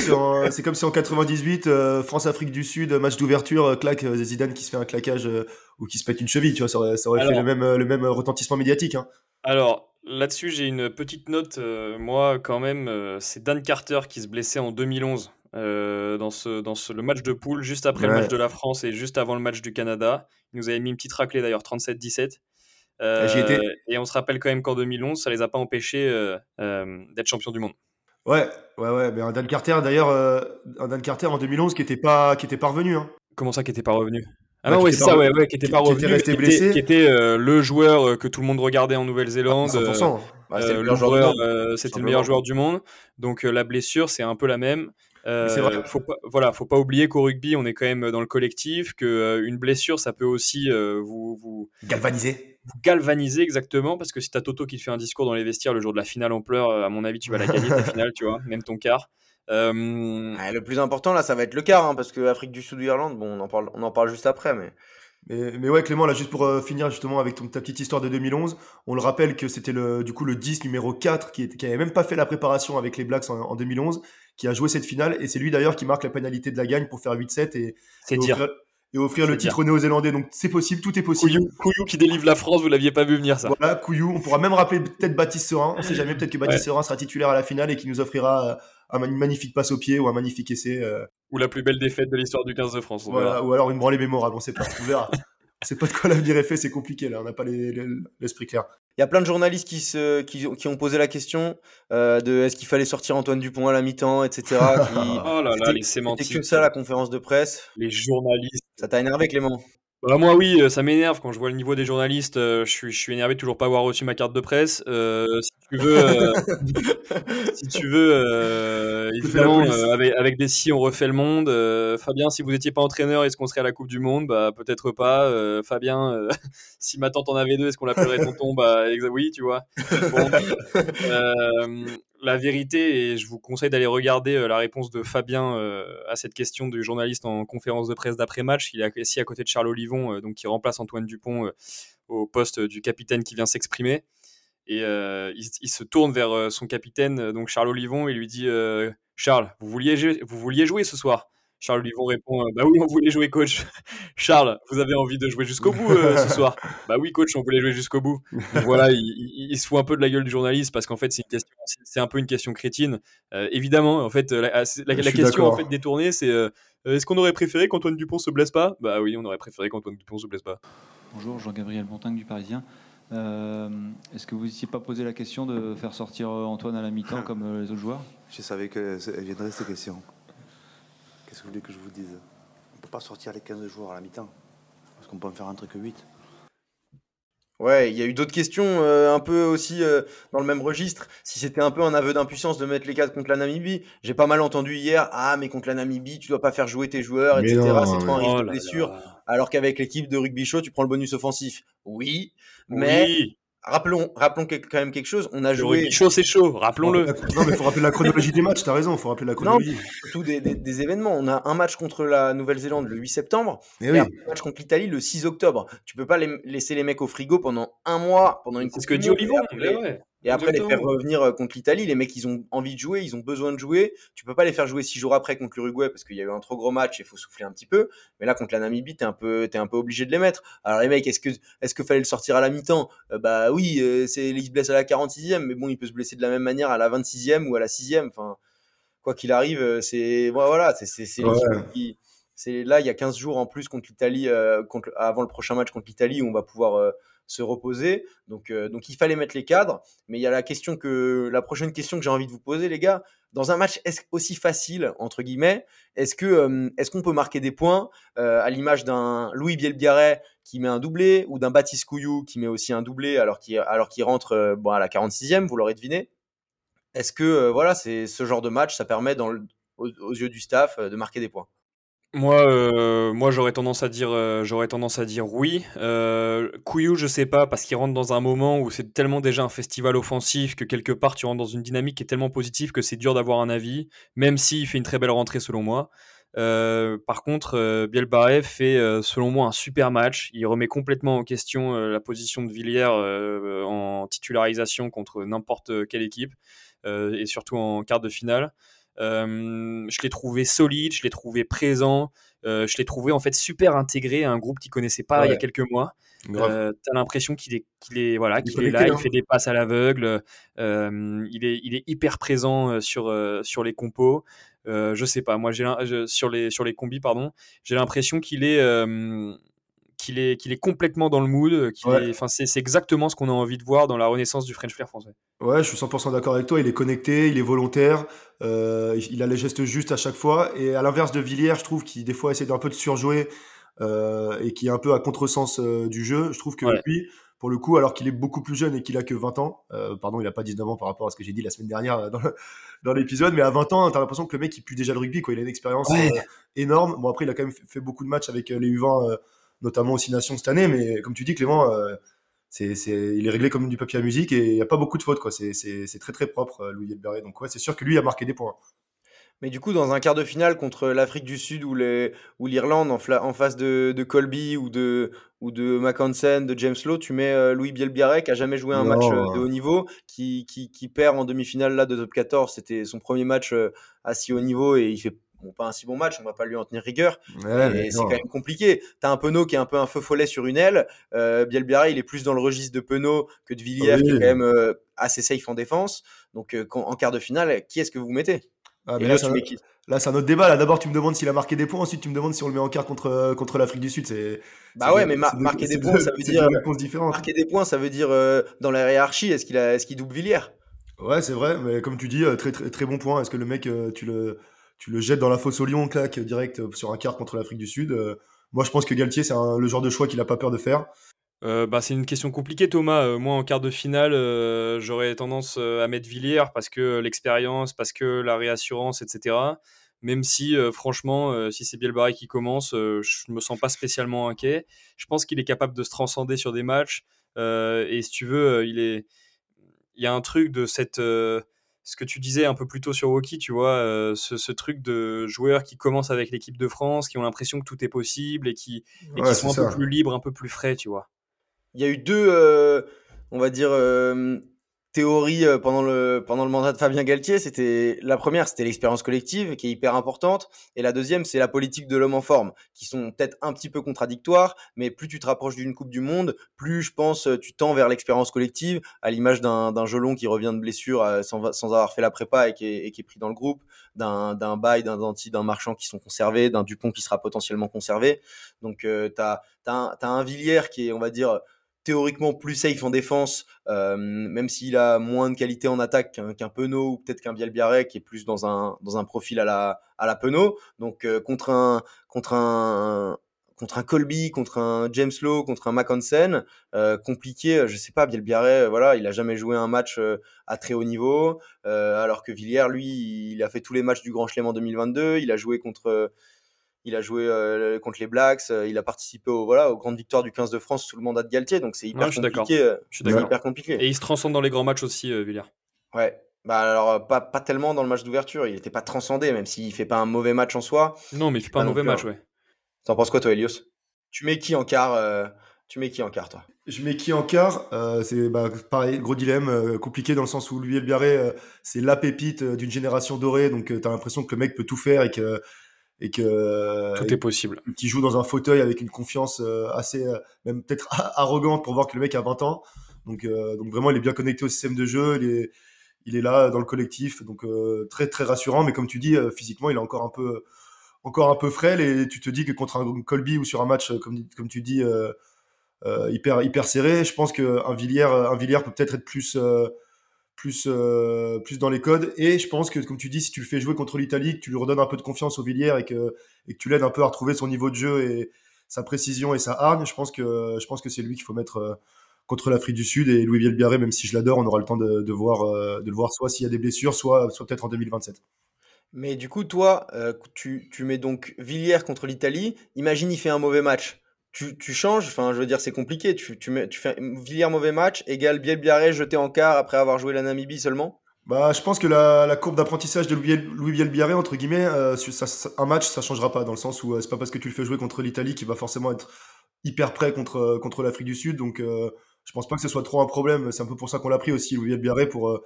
si comme si en 98, euh, France-Afrique du Sud, match d'ouverture, euh, claque, euh, Zidane qui se fait un claquage euh, ou qui se pète une cheville, tu vois, ça aurait, ça aurait fait le même, euh, le même retentissement médiatique. Hein. Alors, là-dessus, j'ai une petite note. euh, moi, quand même, euh, c'est Dan Carter qui se blessait en 2011 euh, dans, ce, dans ce, le match de poule, juste après le Ouais. match de la France et juste avant le match du Canada. Il nous avait mis une petite raclée d'ailleurs, 37-17. Euh, J'y étais. et on se rappelle quand même qu'en 2011, ça les a pas empêchés euh, euh, d'être champions du monde. Ouais, ouais, ouais. Mais un Dan Carter, d'ailleurs, euh, un Dan Carter en 2011 qui était pas, qui était pas revenu. Hein. Comment ça qui était pas revenu? Ah non, ouais, c'est ça, ouais, ouais, qui était pas qui était resté qui blessé. était, qui était, euh, le joueur euh, que tout le monde regardait en Nouvelle-Zélande. Ah, 100%. euh, Bah, c'était le le meilleur joueur c'était le meilleur joueur du monde. Donc la blessure, c'est un peu la même. C'est vrai. faut pas, voilà, faut pas oublier qu'au rugby, on est quand même dans le collectif, que une blessure, ça peut aussi vous, vous, Galvanisé. vous galvaniser exactement, parce que si t'as Toto qui te fait un discours dans les vestiaires le jour de la finale en pleurs, à mon avis, tu vas la gagner ta finale, tu vois, même ton quart. Euh, Ouais, le plus important là, ça va être le quart, hein, parce que Afrique du Sud ou Irlande, bon, on en parle, on en parle juste après, mais Mais, mais ouais, Clément, là, juste pour euh, finir justement avec ton, ta petite histoire de 2011, on le rappelle que c'était le, du coup le 10 numéro 4 qui, était, qui avait même pas fait la préparation avec les Blacks en, en 2011, qui a joué cette finale, et c'est lui d'ailleurs qui marque la pénalité de la gagne pour faire 8-7 et, offrir, et offrir le titre Néo-Zélandais. Donc c'est possible, tout est possible. Couillou, Couillou qui délivre la France, vous l'aviez pas vu venir ça. Voilà, Couillou. On pourra même rappeler peut-être Baptiste Serin. On sait jamais, peut-être que Baptiste Ouais. Serin sera titulaire à la finale et qui nous offrira euh, un, magnifique passe au pied ou un magnifique essai. euh, Ou la plus belle défaite de l'histoire du 15 de France. voilà, ou alors une branlée mémorable, on sait pas. On verra. on sait pas de quoi l'avenir est fait, c'est compliqué là, on n'a pas les- les- l'esprit clair. il y a plein de journalistes qui, se, qui, qui ont posé la question euh, de est-ce qu'il fallait sortir Antoine Dupont à la mi-temps, etc. qui- Oh là là, C'était- les C'était sémantiques. que ça la conférence de presse. Les journalistes. Ça t'a énervé, Clément? Bah, moi oui, euh, ça m'énerve quand je vois le niveau des journalistes. euh, je suis, je suis énervé de toujours pas avoir reçu ma carte de presse. Euh, si tu veux, euh, si tu veux, euh, évidemment, avec, avec des si on refait le monde. Fabien, si vous étiez pas entraîneur, est-ce qu'on serait à la Coupe du Monde? Bah peut-être pas. Euh, Fabien, si ma tante en avait deux, est-ce qu'on l'appellerait tonton? Bah oui, tu vois. Bon, la vérité, et je vous conseille d'aller regarder euh, la réponse de Fabien euh, à cette question du journaliste en conférence de presse d'après-match. Il est assis à côté de Charles Olivon, euh, donc qui remplace Antoine Dupont au poste du capitaine qui vient s'exprimer. Et il, se tourne vers son capitaine, donc Charles Olivon, et lui dit Charles, vous vouliez jouer ce soir? Charles Olivon répond euh, Bah oui, on voulait jouer, coach. Charles, vous avez envie de jouer jusqu'au bout euh, ce soir Bah oui, coach, on voulait jouer jusqu'au bout. Donc voilà, il, il- il se fout un peu de la gueule du journaliste parce qu'en fait, c'est une question, c'est- c'est un peu une question crétine. Euh, évidemment, en fait, la, question en fait détournée, c'est euh, est-ce qu'on aurait préféré qu'Antoine Dupont se blesse pas? Bah oui, on aurait préféré qu'Antoine Dupont se blesse pas. Bonjour, Jean-Gabriel Montagne du Parisien. Euh, Est-ce que vous n'étiez pas posé la question de faire sortir Antoine à la mi-temps comme les autres joueurs? Je savais qu'elle viendrait cette question. Qu'est-ce que vous voulez que je vous dise? On peut pas sortir les 15 joueurs à la mi-temps. Parce qu'on peut en faire entrer que 8. Ouais, il y a eu d'autres questions euh, un peu aussi euh, dans le même registre. Si c'était un peu un aveu d'impuissance de mettre les 4 contre la Namibie, j'ai pas mal entendu hier Ah, mais contre la Namibie, tu dois pas faire jouer tes joueurs, Mais etc. C'est trop un risque Oh de là blessure. là. Alors qu'avec l'équipe de rugby show, tu prends le bonus offensif. Oui, mais Oui, rappelons, rappelons quand même quelque chose. On a le joué chaud, c'est chaud, rappelons-le. Non, mais faut rappeler la chronologie des matchs, t'as raison, faut rappeler la non, chronologie. surtout des, des- des événements. On a un match contre la Nouvelle-Zélande le 8 septembre Mais et oui. un match contre l'Italie le 6 octobre. Tu peux pas les- laisser les mecs au frigo pendant un mois, pendant une C'est ce que dit Olivon. ouais. Et après les faire revenir euh, contre l'Italie, les mecs ils ont envie de jouer, ils ont besoin de jouer. Tu peux pas les faire jouer six jours après contre l'Uruguay parce qu'il y a eu un trop gros match et il faut souffler un petit peu. Mais là contre la Namibie, t'es un peu, t'es un peu obligé de les mettre. Alors les mecs, est-ce que, est-ce que fallait le sortir à la mi-temps? Euh, Bah oui, euh, c'est, il se blesse à la 46e, mais bon, il peut se blesser de la même manière à la 26e ou à la 6e. Enfin, quoi qu'il arrive, euh, c'est, voilà, c'est, c'est, c'est Ouais. l'équipe qui, c'est là, il y a 15 jours en plus contre l'Italie, euh, contre, avant le prochain match contre l'Italie où on va pouvoir se reposer. Donc, euh, donc il fallait mettre les cadres. Mais il y a la question que la prochaine question que j'ai envie de vous poser, les gars. Dans un match aussi facile entre guillemets, est-ce que euh, est-ce qu'on peut marquer des points euh, à l'image d'un Louis Bielbiarret qui met un doublé ou d'un Baptiste Couillou qui met aussi un doublé alors qu'il rentre à la 46e, vous l'aurez deviné. Est-ce que voilà, c'est ce genre de match, ça permet dans aux, yeux du staff de marquer des points? Moi, euh, moi j'aurais tendance à dire, euh, j'aurais tendance à dire oui. Euh, Couillou, je sais pas, parce qu'il rentre dans un moment où c'est tellement déjà un festival offensif que quelque part tu rentres dans une dynamique qui est tellement positive que c'est dur d'avoir un avis, même s'il fait une très belle rentrée selon moi. Euh, par contre, euh, fait selon moi un super match. Il remet complètement en question la position de Villiers en titularisation contre n'importe quelle équipe et surtout en quart de finale. Euh, je l'ai trouvé solide, je l'ai trouvé présent, euh, je l'ai trouvé en fait super intégré à un groupe qu'il connaissait pas il y a quelques mois. Euh, T'as l'impression qu'il est, qu'il est, voilà, qu'il est là, il fait des passes à l'aveugle, euh, il, est, il est hyper présent sur, sur les compos. Euh, je sais pas, moi j'ai sur les sur les combis pardon, j'ai l'impression qu'il est qu'il est, qu'il est complètement dans le mood. Ouais. c'est exactement ce qu'on a envie de voir dans la renaissance du French Flair français. Ouais, je suis 100% d'accord avec toi. Il est connecté, il est volontaire, euh, il a les gestes justes à chaque fois. Et à l'inverse de Villiers, je trouve qu'il des fois essaie d'un peu de surjouer euh, et qui est un peu à contresens euh, du jeu. Je trouve que Ouais. lui, pour le coup, alors qu'il est beaucoup plus jeune et qu'il a que 20 ans, euh, pardon, il a pas 19 ans par rapport à ce que j'ai dit la semaine dernière euh, dans l'épisode, mais à 20 ans, t'as l'impression que le mec il pue déjà le rugby, quoi. Il a une expérience Ouais. euh, énorme. Bon, après, il a quand même fait- beaucoup de matchs avec les U20, euh, notamment aussi Nations cette année, mais comme tu dis, Clément, euh, c'est, c'est, il est réglé comme du papier à musique et il n'y a pas beaucoup de fautes, quoi. C'est, c'est, c'est très très propre, euh, Louis Elberé. Donc, ouais, c'est sûr que lui a marqué des points. Mais du coup, dans un quart de finale contre l'Afrique du Sud ou les- ou l'Irlande en, en face de, de Colby ou de, ou de de James Lowe, tu mets euh, Louis Bielbiaré qui a jamais joué un Non. match euh, de haut niveau, qui, qui, qui perd en demi-finale là, de top 14. C'était son premier match euh, à si haut niveau et il fait bon, pas un si bon match, on va pas lui en tenir rigueur. Ouais, c'est quand même compliqué. T'as un Penaud qui est un peu un feu follet sur une aile. Euh, Bielbiaré, il est plus dans le registre de Penaud que de Villiers, Oui. qui est quand même euh, assez safe en défense. Donc, euh, en quart de finale, qui est-ce que vous mettez? Ah, mais là, c'est un- mets qui? Là, c'est un autre débat. Là, d'abord, tu me demandes s'il a marqué des points. Ensuite, tu me demandes si on le met en quart contre, euh, contre l'Afrique du Sud. C'est, Bah ouais, mais mar- marquer des points, dire-. Marquer des points, ça veut dire euh, dans la hiérarchie, est-ce qu'il a, est-ce qu'il double Villiers? Ouais, c'est vrai, mais comme tu dis, très très, très bon point. Est-ce que le mec, tu le, tu le jettes dans la fosse au lion, claque direct euh, sur un quart contre l'Afrique du Sud Euh, Moi, je pense que Galtier, c'est le genre de choix qu'il a pas peur de faire. Euh, bah, c'est une question compliquée, Thomas. Euh, moi, en quart de finale, j'aurais tendance à mettre Villiers parce que l'expérience, parce que la réassurance, etc. Même si, franchement, si c'est Bielbarré qui commence, je me sens pas spécialement inquiet. Je pense qu'il est capable de se transcender sur des matchs. et si tu veux, il est, il y a un truc de cette, ce que tu disais un peu plus tôt sur Hockey, tu vois, euh, ce, ce truc de joueurs qui commencent avec l'équipe de France, qui ont l'impression que tout est possible et qui, et Ouais, qui sont un peu plus libres, un peu plus frais, tu vois. Il y a eu deux, euh, on va dire, euh, théories euh, pendant le, pendant le mandat de Fabien Galtier. C'était la première, c'était l'expérience collective qui est hyper importante, et la deuxième, c'est la politique de l'homme en forme, qui sont peut-être un petit peu contradictoires, mais plus tu te rapproches d'une Coupe du Monde, plus je pense tu tends vers l'expérience collective, à l'image d'un Gelon qui revient de blessure euh, sans, sans avoir fait la prépa et qui est, pris dans le groupe, d'un Baye, d'un Danti, d'un Marchand qui sont conservés, d'un Dupont qui sera potentiellement conservé. Donc euh, t'as as un Villiers qui est, on va dire, théoriquement plus safe en défense, euh, même s'il a moins de qualité en attaque qu'un qu'un Penaud ou peut-être qu'un Bielbiaré qui est plus dans un, dans un profil à la, à la Penaud. Donc euh, contre un contre un contre un Colby, contre un James Lowe, contre un Machansen, euh, compliqué. Je sais pas, Bielbiaré, euh, voilà, il a jamais joué un match euh, à très haut niveau, euh, alors que Villiers, lui, il a fait tous les matchs du Grand Chelem en 2022. Il a joué contre il a joué euh, contre les Blacks, euh, il a participé au, voilà, aux grandes victoires du 15 de France sous le mandat de Galtier, donc c'est hyper Ouais, je suis d'accord. compliqué. euh, Je suis c'est d'accord. hyper compliqué. Et il se transcende dans les grands matchs aussi, euh, Villiers. Ouais. Bah alors euh, pas, pas tellement dans le match d'ouverture, il n'était pas transcendé, même s'il fait pas un mauvais match en soi. Non, mais il fait pas un mauvais plus, match, hein. ouais. T'en penses quoi toi, Elios? Tu mets qui en quart euh, Tu mets qui en quart, toi? Je mets qui en quart Euh, C'est bah, pareil, gros dilemme, euh, compliqué dans le sens où Louis Elbiaré, euh, c'est la pépite euh, d'une génération dorée, donc tu t'as l'impression que le mec peut tout faire et que et que Tout est possible. qui joue dans un fauteuil avec une confiance euh, assez euh, même peut-être arrogante pour voir que le mec a 20 ans. Donc euh, donc vraiment il est bien connecté au système de jeu, il est il est là dans le collectif, donc euh, très très rassurant. Mais comme tu dis, euh, physiquement il est encore un peu encore un peu frêle et tu te dis que contre un Colby ou sur un match euh, comme comme tu dis euh, euh, hyper hyper serré, je pense qu'un Villiers un Villiers peut peut-être être plus euh, plus euh, plus dans les codes et je pense que comme tu dis si tu le fais jouer contre l'Italie que tu lui redonnes un peu de confiance au Villiers et que et que tu l'aides un peu à retrouver son niveau de jeu et sa précision et sa hargne je pense que je pense que c'est lui qu'il faut mettre euh, contre l'Afrique du Sud et Louis Bielbiaré même si je l'adore on aura le temps de, de voir euh, de le voir soit s'il y a des blessures soit soit peut-être en 2027 Mais du coup, toi, euh, tu, tu mets donc Villiers contre l'Italie. Imagine, il fait un mauvais match. Tu, changes, enfin, je veux dire, c'est compliqué. Tu, fais Villiers mauvais match, égale Bielbiaré jeté en quart après avoir joué la Namibie seulement. Bah, je pense que la, courbe d'apprentissage de Louis, Louis Bielbiaré, entre guillemets, euh, un match, ça changera pas, dans le sens où euh, c'est pas parce que tu le fais jouer contre l'Italie qu'il va forcément être hyper prêt contre, euh, l'Afrique du Sud. Donc, je pense pas que ce soit trop un problème. C'est un peu pour ça qu'on l'a pris aussi, Louis Bielbiaré, pour,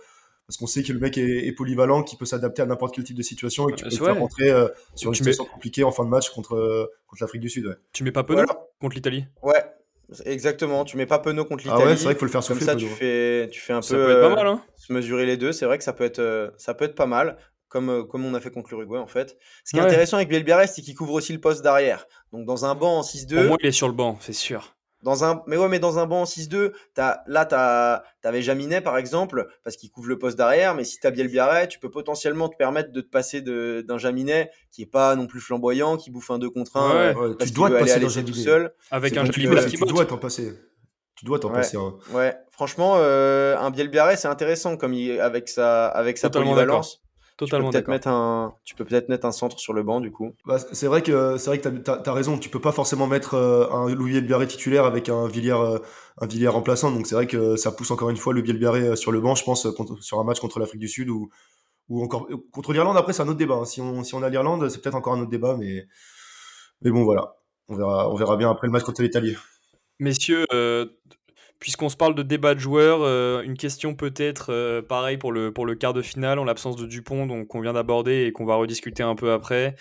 parce qu'on sait que le mec est, est polyvalent, qu'il peut s'adapter à n'importe quel type de situation et que tu Euh, peux le faire rentrer euh, sur une Tu mets- situation compliquée en fin de match contre, euh, contre l'Afrique du Sud. ouais. Tu mets pas Penaud Voilà. contre l'Italie? Ouais, exactement. Tu mets pas Penaud contre Ah l'Italie. ouais, c'est vrai qu'il faut le faire Comme souffler, ça, tu Penaud. fais, tu fais un Ça peu. peut être pas mal, hein Se mesurer les deux, c'est vrai que ça peut être, ça peut être pas mal. comme, comme on a fait contre l'Uruguay en fait. Ce qui est Ouais. intéressant avec Biel Biarritz, c'est qu'il couvre aussi le poste d'arrière. Donc dans un banc en 6-2. Au moins, il est sur le banc, c'est sûr. Dans un, mais ouais, mais dans un banc en 6-2, t'as, là, t'as, t'avais Jaminet, par exemple, parce qu'il couvre le poste d'arrière, mais si t'as Biel Biarré, tu peux potentiellement te permettre de te passer de, d'un Jaminet qui est pas non plus flamboyant, qui bouffe un 2 contre 1, Ouais, euh, Ouais, parce tu dois te passer dans tout seul. Avec C'est un joli Tu dois t'en passer. Tu dois t'en Ouais. passer. hein. Ouais, franchement, euh, un Biel Biarré, c'est intéressant, comme il, avec sa, avec sa Totalement polyvalence. Totalement tu peux peut-être mettre un, tu peux peut-être mettre un centre sur le banc, du coup. Bah, c'est vrai que c'est vrai que t'as, t'as raison. Tu peux pas forcément mettre euh, un Louis Biarré titulaire avec un Villiers euh, un Villiers remplaçant. Donc c'est vrai que ça pousse encore une fois le Biarré euh, sur le banc. Je pense contre- sur un match contre l'Afrique du Sud ou ou encore contre l'Irlande. Après c'est un autre débat. hein. Si on si on a l'Irlande, c'est peut-être encore un autre débat. Mais mais bon voilà. On verra on verra bien après le match contre l'Italie. Messieurs, euh, puisqu'on se parle de débat de joueurs, euh, une question peut-être euh, pareil pour le, pour le quart de finale, en l'absence de Dupont, donc qu'on vient d'aborder et qu'on va rediscuter un peu après.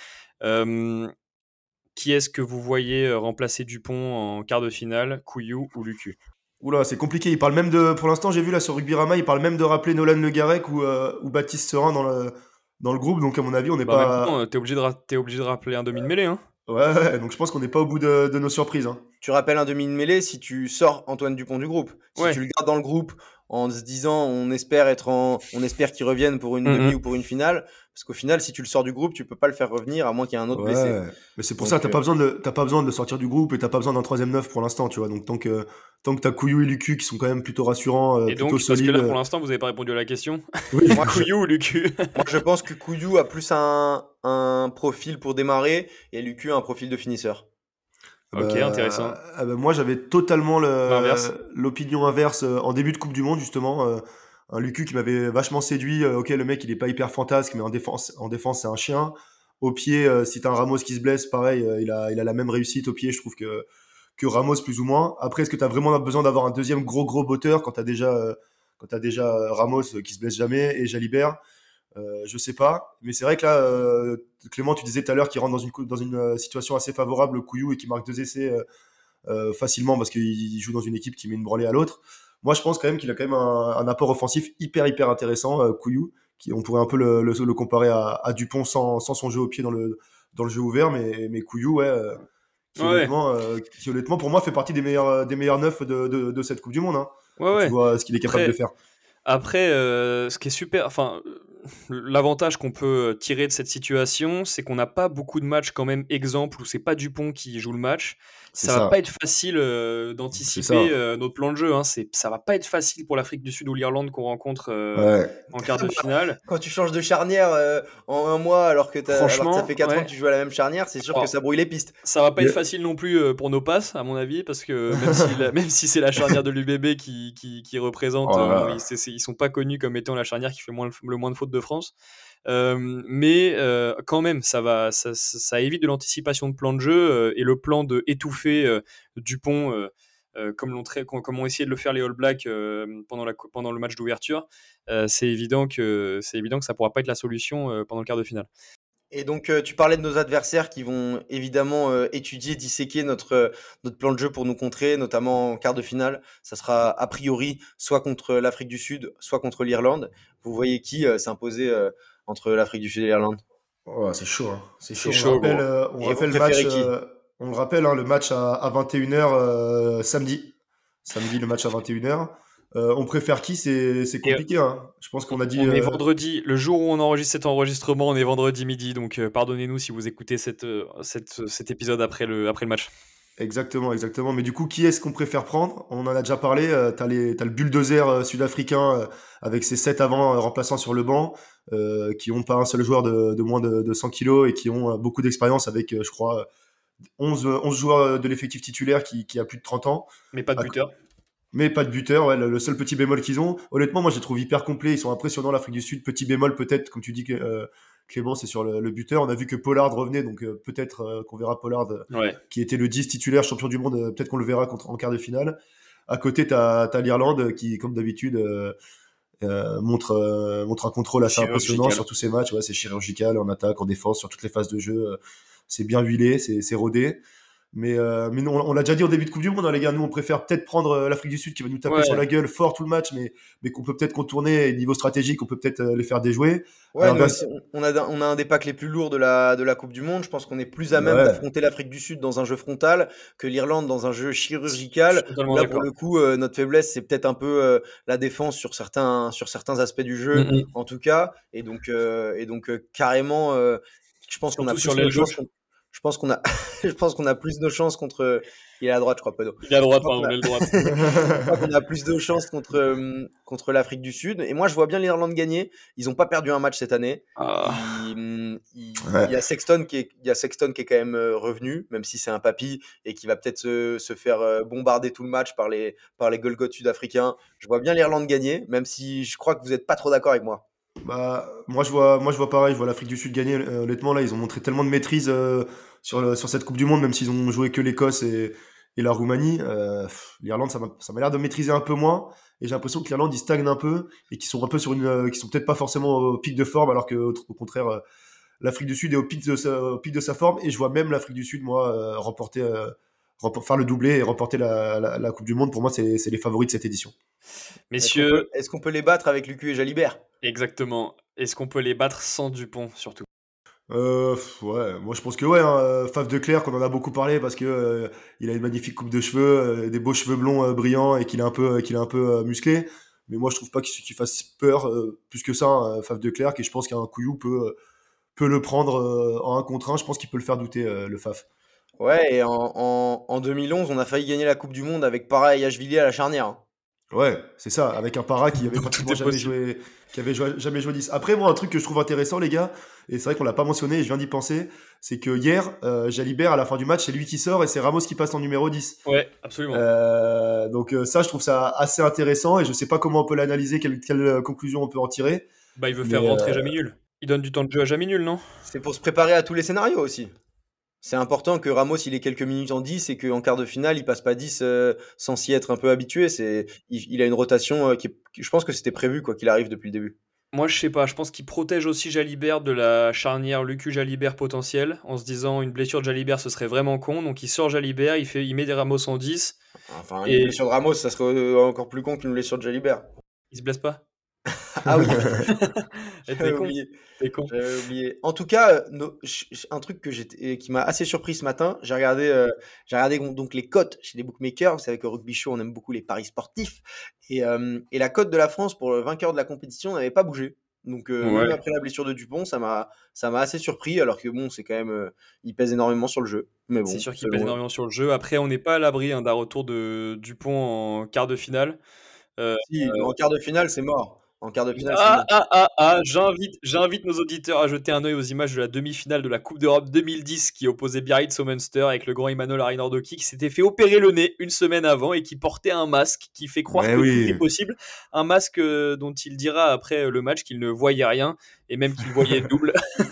Qui est-ce que vous voyez euh, remplacer Dupont en quart de finale, Couillou ou Lucu? Oula, c'est compliqué. Il parle même de, pour l'instant, j'ai vu là sur Rugby Rama, il parle même de rappeler Nolan Le Garec ou, euh, ou Baptiste Serin dans le, dans le groupe. Donc, à mon avis, on n'est bah, pas. T'es obligé, de ra- obligé de rappeler un demi de mêlée. Hein Ouais, ouais, donc je pense qu'on n'est pas au bout de, de nos surprises. hein. Tu rappelles un demi de mêlée si tu sors Antoine Dupont du groupe. Si Ouais. tu le gardes dans le groupe en se disant on espère être en, on espère qu'il revienne pour une Mhm. demi ou pour une finale, parce qu'au final, si tu le sors du groupe, tu peux pas le faire revenir à moins qu'il y ait un autre Ouais, blessé. mais c'est pour Donc, ça, t'as euh, pas besoin de, le- t'as pas besoin de le sortir du groupe et t'as pas besoin d'un troisième neuf pour l'instant, tu vois. Donc tant que, tant que t'as Couillou et Lucu qui sont quand même plutôt rassurants, euh, et donc, plutôt parce que solides. là, pour l'instant, vous n'avez pas répondu à la question. Oui, Moi, Couillou ou Lucu? Moi, je pense que Couillou a plus un, un profil pour démarrer et Lucu un profil de finisseur. Ok, Bah, intéressant. ah bah, moi, j'avais totalement l'opinion inverse euh, en début de Coupe du Monde, justement. euh, un Lucu qui m'avait vachement séduit. euh, ok, le mec, il est pas hyper fantasque, mais en défense, en défense, c'est un chien. Au pied, euh, si t'as un Ramos qui se blesse, pareil, euh, il, a, il a la même réussite au pied, je trouve que, que Ramos, plus ou moins. Après, est-ce que t'as vraiment besoin d'avoir un deuxième gros gros botteur quand t'as déjà, euh, quand t'as déjà euh, Ramos euh, qui se blesse jamais et Jalibert? Euh, je sais pas, mais c'est vrai que là, euh, Clément, tu disais tout à l'heure qu'il rentre dans une, dans une euh, situation assez favorable, le Couillou, et qui marque deux essais euh, facilement parce qu'il joue dans une équipe qui met une branlée à l'autre. Moi, je pense quand même qu'il a quand même un, un apport offensif hyper, hyper intéressant, Couillou, qui on pourrait un peu le, le- le comparer à, à Dupont sans, sans son jeu au pied dans le, dans le jeu ouvert, mais, mais Couillou, ouais, qui, Ouais. honnêtement, qui honnêtement, pour moi, fait partie des meilleurs, des meilleurs neufs de, de, de cette Coupe du Monde. Hein. Ouais, Quand ouais. Tu vois ce qu'il est capable Après- de faire. Après, euh, ce qui est super, enfin, l'avantage qu'on peut tirer de cette situation, c'est qu'on n'a pas beaucoup de matchs quand même exemples où c'est pas Dupont qui joue le match. Ça, ça. va pas être facile euh, d'anticiper euh, notre plan de jeu. Hein. C'est, ça va pas être facile pour l'Afrique du Sud ou l'Irlande qu'on rencontre euh, Ouais. en quart de finale. Quand tu changes de charnière euh, en un mois alors que, t'as- alors que Franchement, ça fait 4 ouais. ans que tu joues à la même charnière, c'est sûr Oh. que ça brouille les pistes. Ça va pas être facile non plus euh, pour nos passes, à mon avis, parce que même si, la- même si c'est la charnière de l'UBB qui, qui, qui représente, Oh ils, ils sont pas connus comme étant la charnière qui fait moins, le moins de fautes de France. Mais quand même, ça, évite de l'anticipation de plan de jeu et le plan de étouffer Dupont, comme, l'ont comme ont essayé de le faire les All Blacks pendant, le match d'ouverture. c'est évident que ça pourra pas être la solution pendant le quart de finale. Et donc, tu parlais de nos adversaires qui vont évidemment étudier, disséquer notre, notre plan de jeu pour nous contrer, notamment en quart de finale. Ça sera a priori soit contre l'Afrique du Sud, soit contre l'Irlande. Vous voyez qui s'imposer entre l'Afrique du Sud et l'Irlande Oh, c'est chaud, hein. c'est chaud. On rappelle, euh, on le match, préférez qui euh, on le rappelle, hein, le match à, à 21h euh, samedi. Samedi, le match à 21h. Euh, on préfère qui? C'est compliqué. Hein. Je pense qu'on a dit. On est euh, vendredi, le jour où on enregistre cet enregistrement, on est vendredi midi, donc euh, pardonnez-nous si vous écoutez cette, euh, cette- cet épisode après le, après le match. Exactement, exactement. Mais du coup, qui est-ce qu'on préfère prendre? On en a déjà parlé. Euh, t'as les, t'as le bulldozer euh, sud-africain euh, avec ses 7 avant euh, remplaçants sur le banc, qui ont pas un seul joueur de, de moins de, de 100 kilos et qui ont beaucoup d'expérience avec, je crois, 11, euh, 11 joueurs de l'effectif titulaire qui, qui a plus de 30 ans. Mais pas de À- buteur. Mais pas de buteur, ouais, le, le seul petit bémol qu'ils ont. Honnêtement, moi, je les trouve hyper complets. Ils sont impressionnants, l'Afrique du Sud. Petit bémol, peut-être, comme tu dis, que, Clément, c'est sur le, le buteur. On a vu que Pollard revenait, donc euh, peut-être euh, qu'on verra Pollard, euh, Ouais. qui était le 10 titulaire champion du monde. peut-être qu'on le verra contre, en quart de finale. À côté, tu as, l'Irlande qui, comme d'habitude, montre, montre un contrôle assez impressionnant sur tous ces matchs. Ouais, c'est chirurgical en attaque, en défense, sur toutes les phases de jeu. c'est bien huilé, c'est rodé. Mais, euh, mais non, on l'a déjà dit au début de Coupe du Monde, hein, les gars. Nous, on préfère peut-être prendre euh, l'Afrique du Sud qui va nous taper Ouais. sur la gueule fort tout le match, mais, mais qu'on peut peut-être contourner. Et niveau stratégique, on peut peut-être euh, les faire déjouer. Ouais, Alors, nous aussi, on, a, on a un des packs les plus lourds de la, de la Coupe du Monde. Je pense qu'on est plus à même Ouais. d'affronter l'Afrique du Sud dans un jeu frontal que l'Irlande dans un jeu chirurgical. Là, pour le coup, euh, notre faiblesse, c'est peut-être un peu euh, la défense sur certains, sur certains aspects du jeu, en tout cas. Et donc, euh, et donc euh, carrément, euh, je pense qu'on a plus sur chances gauche. Je pense qu'on a, je pense qu'on a plus de chances contre. Il est à droite, je crois, Pedo. Il est à droite, pardon, droite. je crois qu'on a plus de chances contre, euh, contre l'Afrique du Sud. Et moi, je vois bien l'Irlande gagner. Ils n'ont pas perdu un match cette année. Ah. Il, il- Ouais. il y a Sexton qui est, il y a Sexton qui est quand même euh, revenu, même si c'est un papy et qui va peut-être se, se faire euh, bombarder tout le match par les, par les Golgoth sud-africains. Je vois bien l'Irlande gagner, même si je crois que vous n'êtes pas trop d'accord avec moi. Bah, moi, je vois, moi, je vois pareil. Je vois l'Afrique du Sud gagner. Euh, honnêtement, là, ils ont montré tellement de maîtrise euh, sur, le- sur cette Coupe du Monde, même s'ils ont joué que l'Écosse et, et la Roumanie. Euh, L'Irlande, ça m'a l'air de maîtriser un peu moins. Et j'ai l'impression que l'Irlande, ils stagnent un peu et qu'ils sont un peu sur une, euh, qu'ils sont peut-être pas forcément au pic de forme, alors que au, contraire, euh, l'Afrique du Sud est au pic de sa, au pic de sa forme. Et je vois même l'Afrique du Sud, moi, remporter, rempor- faire le doublé et remporter la, la, la Coupe du Monde. Pour moi, c'est c'est les favoris de cette édition. Messieurs, Est-ce qu'on peut, qu'on les battre avec Lucu et Jalibert? Exactement. Est-ce qu'on peut les battre sans Dupont, surtout? Euh, ouais, moi je pense que ouais, hein, Faf de Clerc, on en a beaucoup parlé parce que euh, il a une magnifique coupe de cheveux, euh, des beaux cheveux blonds euh, brillants et qu'il est un peu, euh, qu'il est un peu euh, musclé. Mais moi je trouve pas qu'il qu'il fasse peur euh, plus que ça, hein, Faf de Clerc, et je pense qu'un Couillou peut, euh, peut le prendre euh, en un contre un. Je pense qu'il peut le faire douter, euh, le Faf. Ouais, et en, en, en 2011, on a failli gagner la Coupe du Monde avec Para et Ashvili à la charnière. hein. Ouais, c'est ça, avec un para qui avait pratiquement est jamais possible. joué, qui avait joué- jamais joué 10. Après, moi, un truc que je trouve intéressant, les gars, et c'est vrai qu'on l'a pas mentionné, et je viens d'y penser, c'est que hier, euh, Jalibert, à la fin du match, c'est lui qui sort et c'est Ramos qui passe en numéro 10. Ouais, absolument. Euh, donc euh, ça, je trouve ça assez intéressant et je sais pas comment on peut l'analyser, quelle, quelle euh, conclusion on peut en tirer. Bah, il veut mais, faire rentrer euh, Jamais Nul. Il donne du temps de jeu à Jamais Nul, non? C'est pour se préparer à tous les scénarios aussi. C'est important que Ramos il ait quelques minutes en 10 et qu'en quart de finale il passe pas 10 euh, sans s'y être un peu habitué. C'est, il, il a une rotation euh, qui- je pense que c'était prévu quoi qu'il arrive depuis le début. Moi, je sais pas. Je pense qu'il protège aussi Jalibert de la charnière Lucu-Jalibert potentielle, en se disant une blessure de Jalibert, ce serait vraiment con. Donc, il sort Jalibert, il, fait, il met des Ramos en 10. Enfin, Et- une blessure de Ramos, ça serait euh, encore plus con qu'une blessure de Jalibert. Il se blesse pas? Ah oui, j'avais oublié. Con. Oublié. En tout cas, euh, no- un truc que qui m'a assez surpris ce matin, j'ai regardé, euh, j'ai regardé donc les cotes chez les bookmakers. Vous savez qu'au rugby show, on aime beaucoup les paris sportifs. Et, euh, et la cote de la France pour le vainqueur de la compétition n'avait pas bougé. Donc euh, Ouais. même après la blessure de Dupont, ça m'a ça m'a assez surpris. Alors que bon, c'est quand même, euh, il pèse énormément sur le jeu. Mais bon, c'est sûr qu'il pèse bon. énormément sur le jeu. Après, on n'est pas à l'abri hein, d'un retour de Dupont en quart de finale. Euh, Si, en quart de finale, c'est mort. En quart de finale, Ah, ah, ah, ah, j'invite, j'invite nos auditeurs à jeter un œil aux images de la demi-finale de la Coupe d'Europe 2010 qui opposait Biarritz au Munster avec le grand Emmanuel Arinordoki qui s'était fait opérer le nez une semaine avant et qui portait un masque qui fait croire Mais que oui. tout est possible. Un masque euh, dont il dira après le match qu'il ne voyait rien et même qu'il voyait double.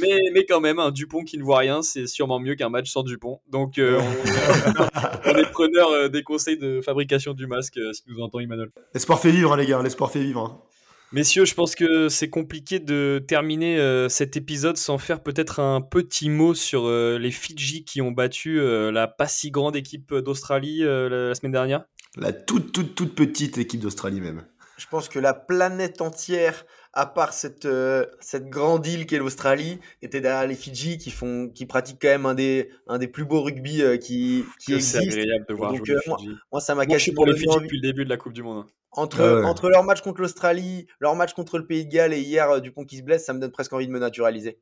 mais, mais quand même, un Dupont qui ne voit rien, c'est sûrement mieux qu'un match sans Dupont. Donc euh, on, on est preneur euh, des conseils de fabrication du masque euh, si nous entend Emmanuel. L'espoir fait vivre, hein, les gars, l'espoir fait vivre. hein. Messieurs, je pense que c'est compliqué de terminer euh, cet épisode sans faire peut-être un petit mot sur euh, les Fidji qui ont battu euh, la pas si grande équipe d'Australie la, la semaine dernière. La toute, toute, toute petite équipe d'Australie même. Je pense que la planète entière, à part cette, euh, cette grande île qu'est l'Australie, était derrière les Fidji qui, font, qui pratiquent quand même un des, un des plus beaux rugby euh, qui, qui Que c'est existent. agréable de voir Donc, jouer euh, les moi, Fidji. moi, ça m'a Moi, je suis quasiment pour les donné Fidji envie. depuis le début de la Coupe du Monde. hein. Entre, ouais. entre leur match contre l'Australie, leur match contre le Pays de Galles et hier euh, Dupont qui se blesse, ça me donne presque envie de me naturaliser.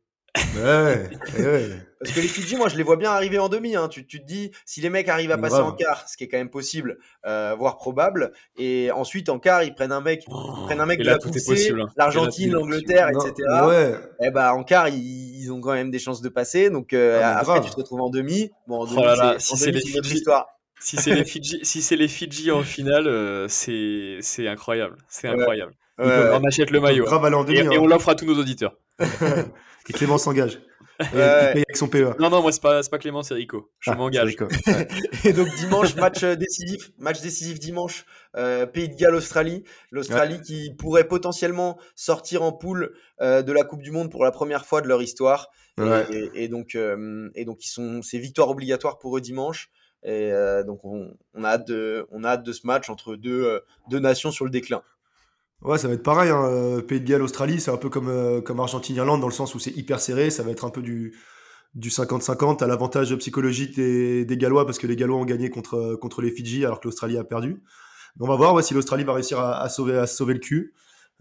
Ouais, ouais. Parce que les Fidji, moi, je les vois bien arriver en demi. hein. Tu, tu te dis, si les mecs arrivent à passer Grave. en quart, ce qui est quand même possible, euh, voire probable, et ensuite en quart, ils prennent un mec, ils prennent un mec et de là, la tout est poussée, possible, hein. l'Argentine, l'Angleterre, etc. ouais. Et bah en quart, ils, ils ont quand même des chances de passer. Donc euh, Ah, après, grave. tu te retrouves en demi. Bon, en Oh demi, là là, si c'est histoire. Si c'est les Fidji, si c'est les Fidji en finale, euh, c'est c'est incroyable, c'est Ouais. incroyable. Ouais. On achète le maillot. Grave aller en Et, demi. et hein. on l'offre à tous nos auditeurs. Et Clément s'engage. Et Ouais. il paye avec son PE. Non, non, moi, c'est pas, c'est pas Clément, c'est Rico. Je Ah, m'engage. Ouais. Et donc dimanche, match euh, décisif, match décisif dimanche, euh, Pays de Galles, Australie. L'Australie qui pourrait potentiellement sortir en poule euh, de la Coupe du Monde pour la première fois de leur histoire. Et- Ouais. Et, et donc, euh, et donc ils sont, c'est victoire obligatoire pour eux dimanche. Et euh, donc on, on a hâte de, on a hâte de ce match entre deux, euh, deux nations sur le déclin. Ouais, ça va être pareil. Hein. euh, Pays de Galles, Australie, c'est un peu comme, euh, comme Argentine-Irlande dans le sens où c'est hyper serré. Ça va être un peu du du 50-50 à l'avantage psychologique des, des Gallois parce que les Gallois ont gagné contre, contre les Fidji alors que l'Australie a perdu. On va voir ouais, si l'Australie va réussir à, à sauver, à sauver le cul.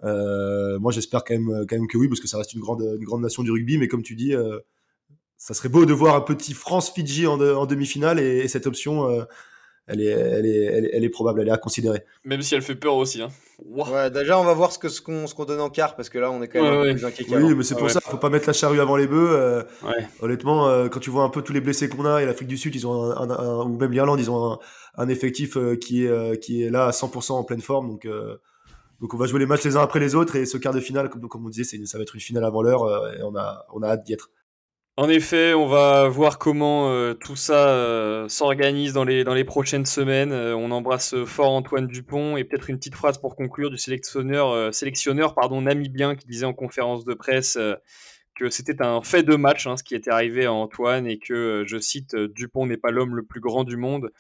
Euh, moi, j'espère quand même, quand même que oui parce que ça reste une grande, une grande nation du rugby. Mais comme tu dis, euh, ça serait beau de voir un petit France-Fidji en, en demi-finale et, et cette option, euh, elle, est, elle, est, elle, est, elle est probable, elle est à considérer. Même si elle fait peur aussi. Hein. Wow. Ouais, déjà on va voir ce que ce qu'on ce qu'on donne en quart parce que là on est quand même Ouais, ouais. plus inquiet qu'avant. Oui, mais c'est pour Ouais. ça, faut pas mettre la charrue avant les bœufs. euh, Ouais. Honnêtement, euh, quand tu vois un peu tous les blessés qu'on a et l'Afrique du Sud, ils ont un, un- un- ou même l'Irlande, ils ont un, un effectif euh, qui est euh, qui est là à 100% en pleine forme. Donc euh, donc on va jouer les matchs les uns après les autres et ce quart de finale, comme, comme on disait, c'est, ça va être une finale avant l'heure euh, et on a on a hâte d'y être. En effet, on va voir comment euh, tout ça euh, s'organise dans les, prochaines semaines. Euh, on embrasse fort Antoine Dupont et peut-être une petite phrase pour conclure du sélectionneur, sélectionneur pardon, namibien qui disait en conférence de presse que c'était un fait de match, hein, ce qui était arrivé à Antoine, et que, je cite, Dupont n'est pas l'homme le plus grand du monde.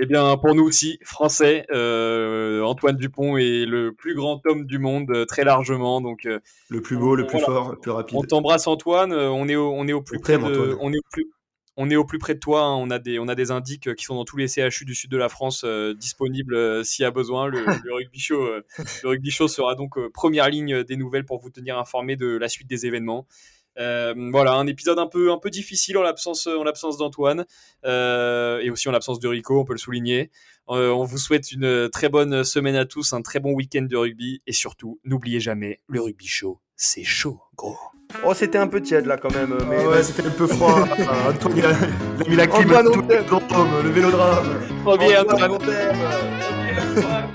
Eh bien, pour nous aussi, Français, euh, Antoine Dupont est le plus grand homme du monde, euh, très largement. Donc, euh, Le plus beau, le plus Voilà. fort, le plus rapide. on t'embrasse Antoine, on est au, on est au plus On près de, on est au plus on est au plus près de toi, hein. on a des on a des indices qui sont dans tous les CHU du sud de la France euh, disponibles s'il y a besoin. Le, le rugby show le rugby show sera donc première ligne des nouvelles pour vous tenir informé de la suite des événements. Euh, voilà, un épisode un peu un peu difficile en l'absence en l'absence d'Antoine euh, et aussi en l'absence de Rico, on peut le souligner. Euh, on vous souhaite une très bonne semaine à tous, un très bon week-end de rugby et surtout n'oubliez jamais le rugby show, c'est chaud, gros. Oh c'était un peu tiède là quand même. Mais ouais, c'était un peu froid. Ah, Antoine, il a, il a mis la clim Antoine, tout le le vélodrome. Reviens Antoine, Antoine.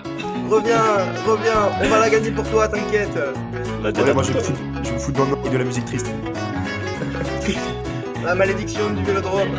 Reviens, reviens, on va la gagner pour toi, t'inquiète. Ouais, moi je me fous, je me fous dans le de la musique triste. La malédiction du vélodrome.